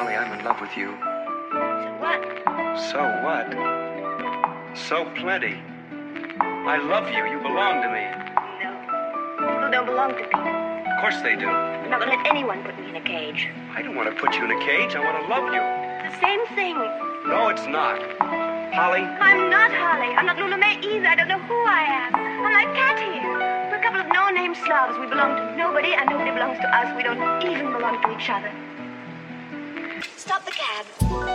Holly, I'm in love with you. So what? So what? So plenty. I love you. You belong to me. No. People don't belong to people. Of course they do. I'm not gonna let anyone put me in a cage. I don't want to put you in a cage. I want to love you. The same thing. No, it's not. Holly, I'm not Holly. I'm not Lula Mae either. I don't know who I am. I'm like Cat here. We're a couple of no-name slobs. We belong to nobody, and nobody belongs to us. We don't even belong to each other. Stop the cab.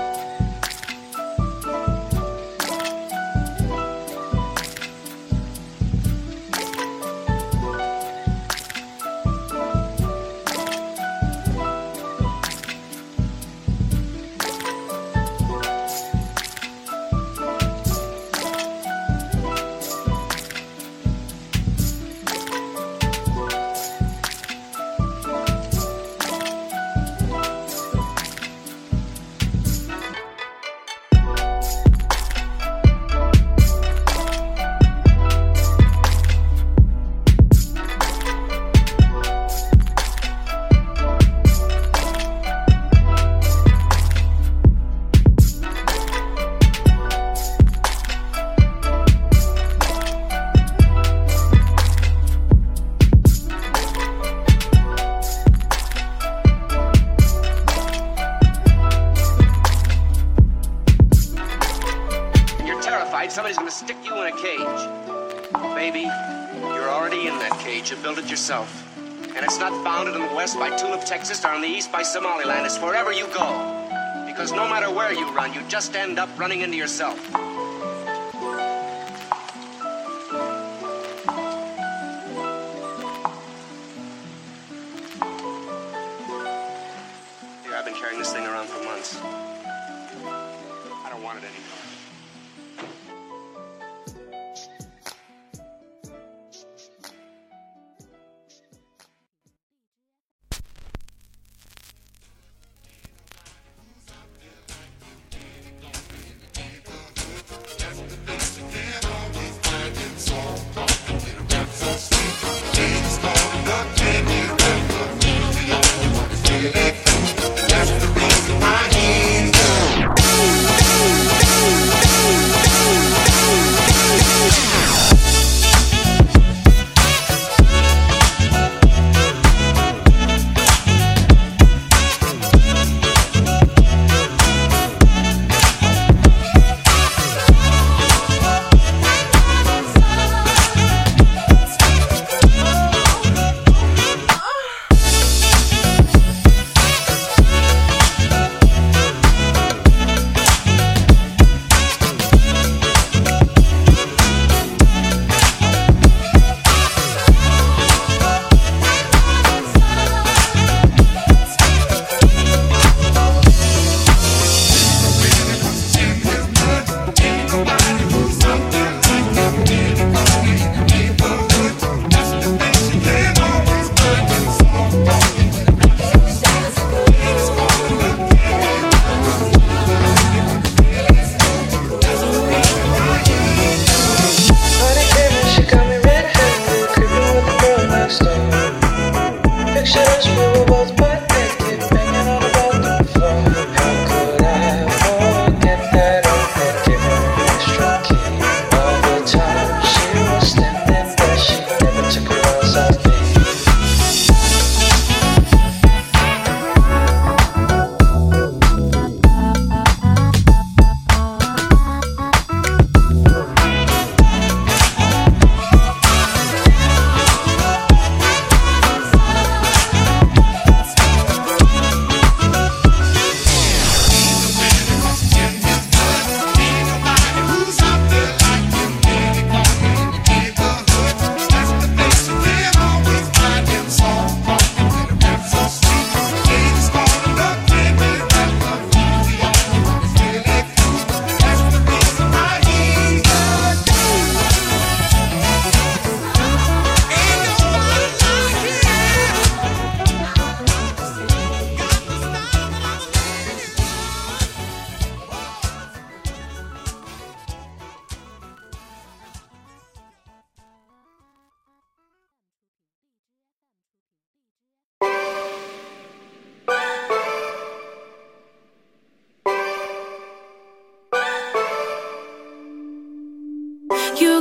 In. You built it yourself. And it's not bounded in the west by Tulip, Texas, or on the east by Somaliland. It's wherever you go. Because no matter where you run, you just end up running into yourself.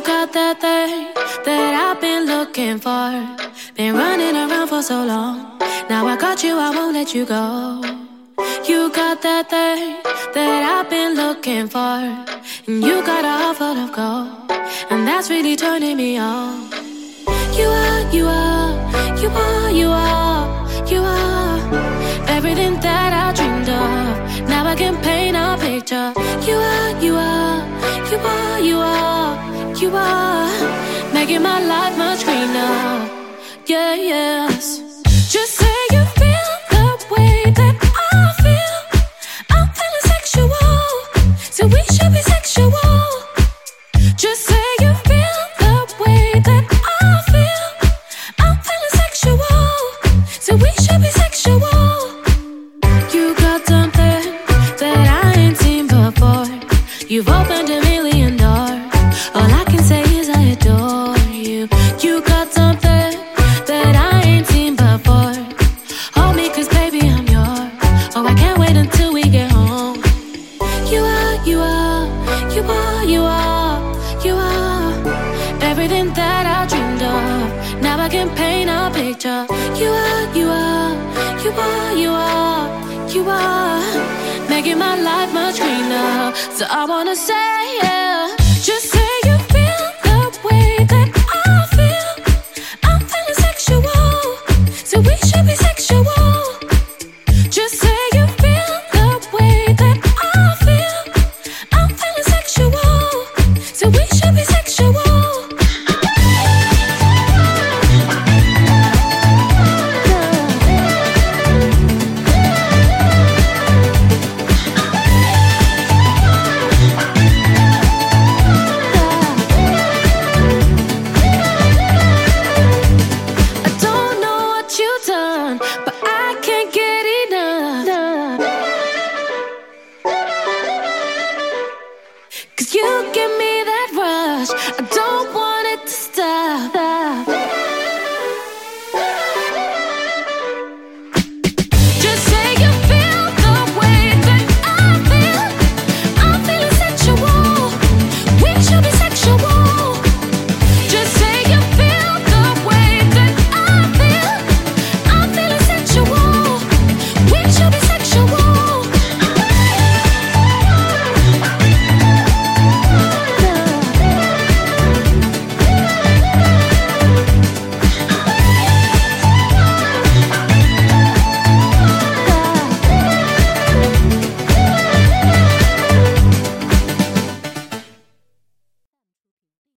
Got that thing that I've been looking for. Been running around for so long. Now I got you, I won't let you go. You got that thing that I've been looking for. And you got a heart full of gold. And that's really turning me on. You are, you are, you are, you are, you are everything that I dreamed of. Now I can paint a picture. You are, you are, you are, you are, you are making my life much greener. Yeah, yes. Yeah,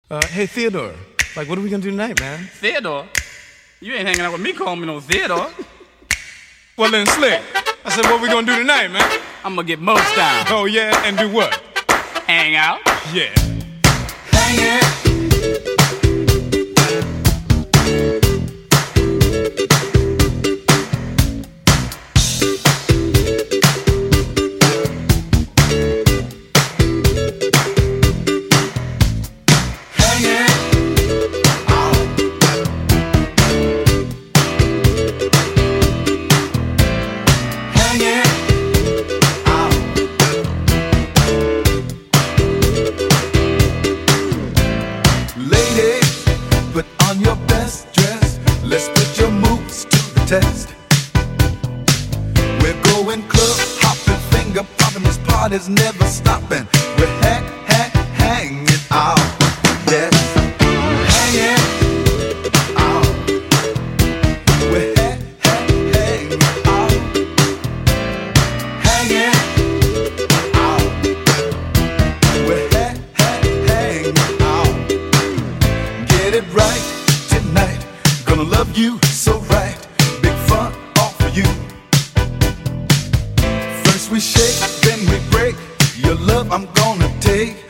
Uh, hey, Theodore. Like, what are we gonna do tonight, man? Theodore? You ain't hanging out with me calling me no Theodore. Well, then, Slick. I said, what we gonna do tonight, man? I'm gonna get most down. Oh, yeah, and do what? Hang out. Yeah. This party's never stopping. We shake, then we break. Your love I'm gonna take.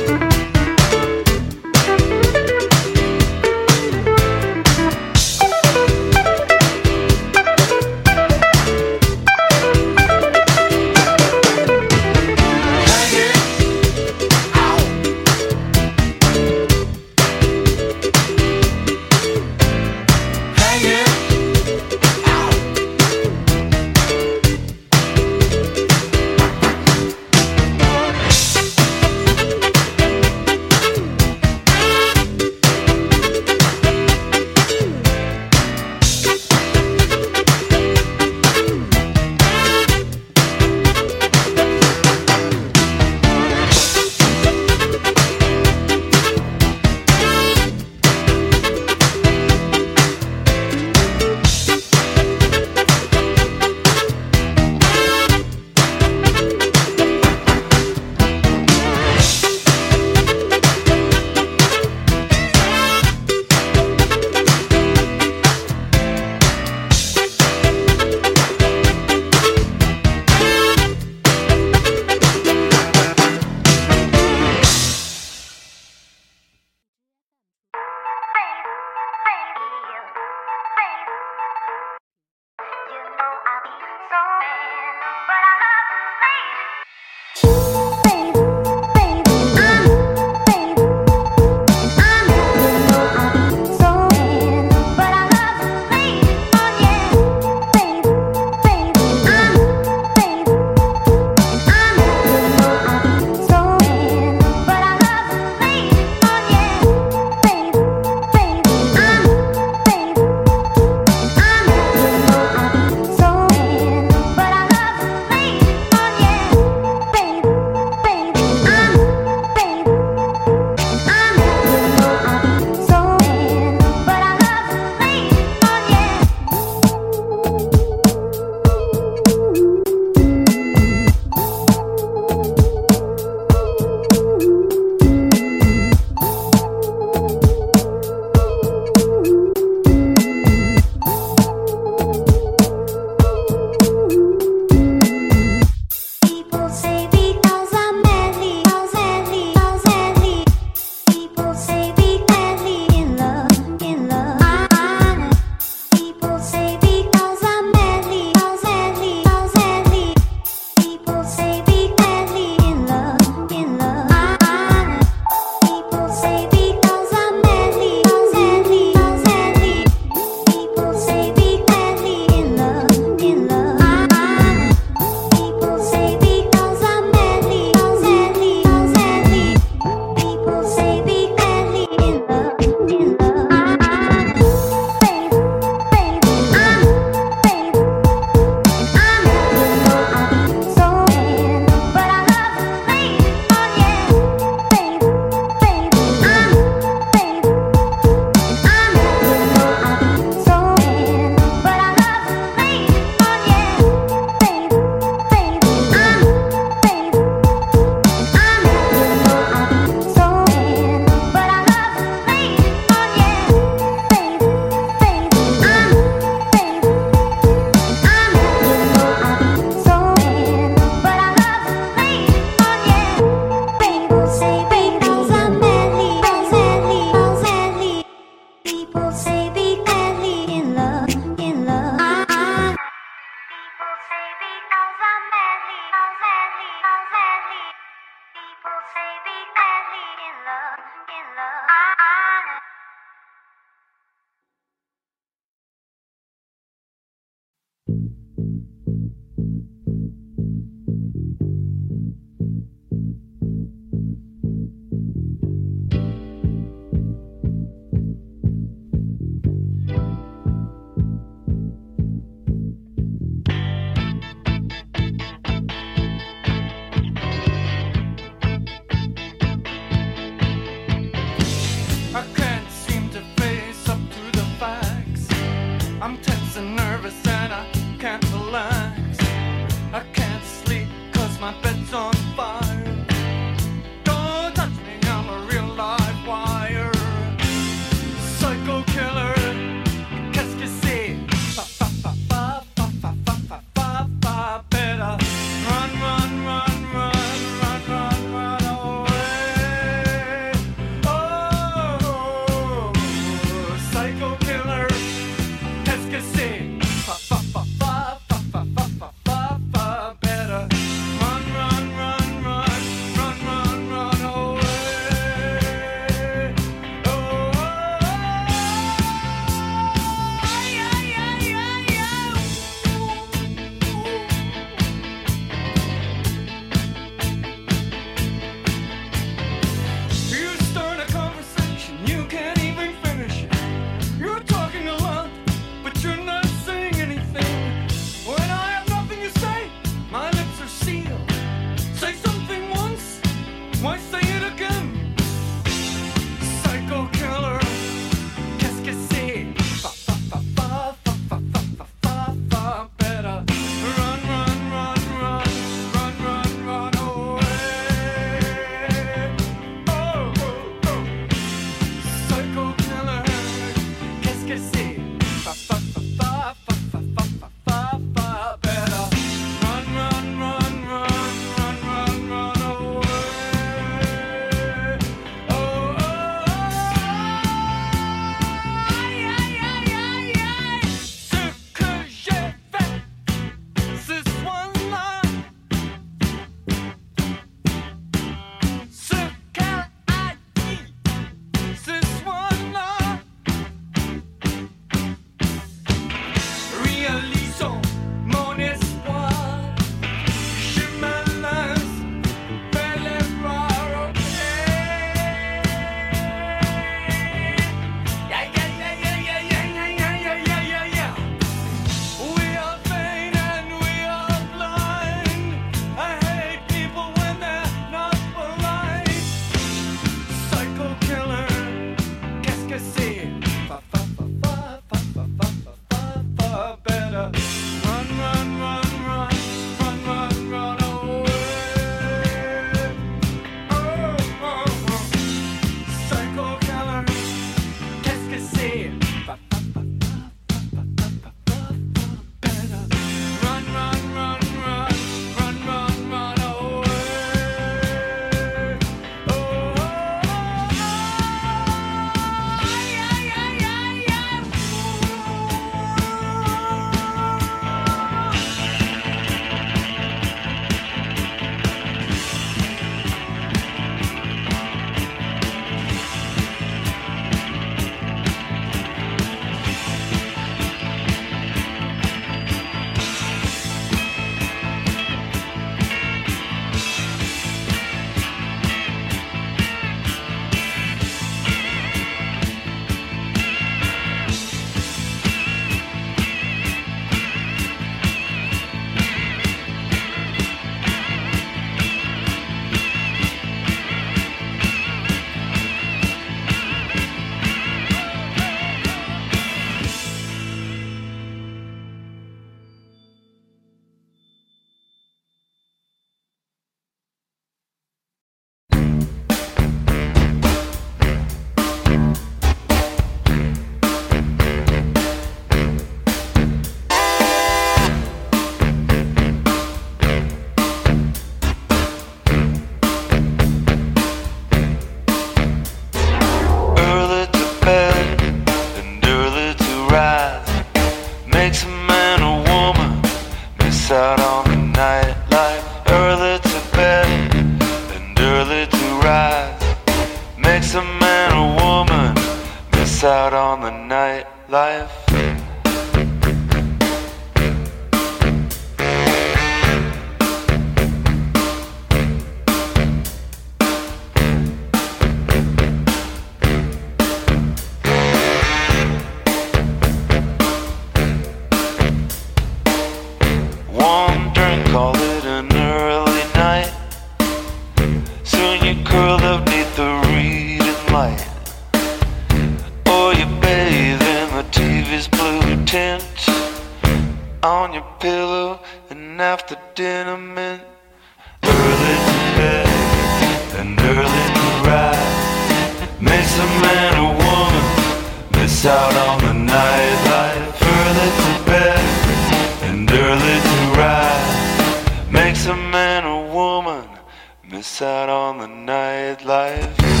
Out on the nightlife.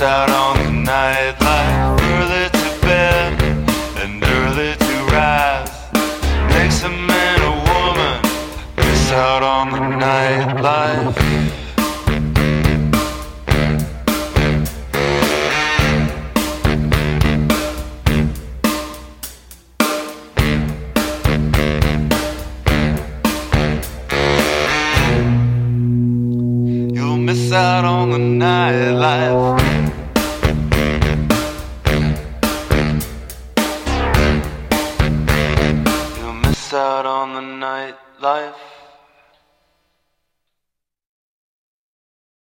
Out on the nightlife.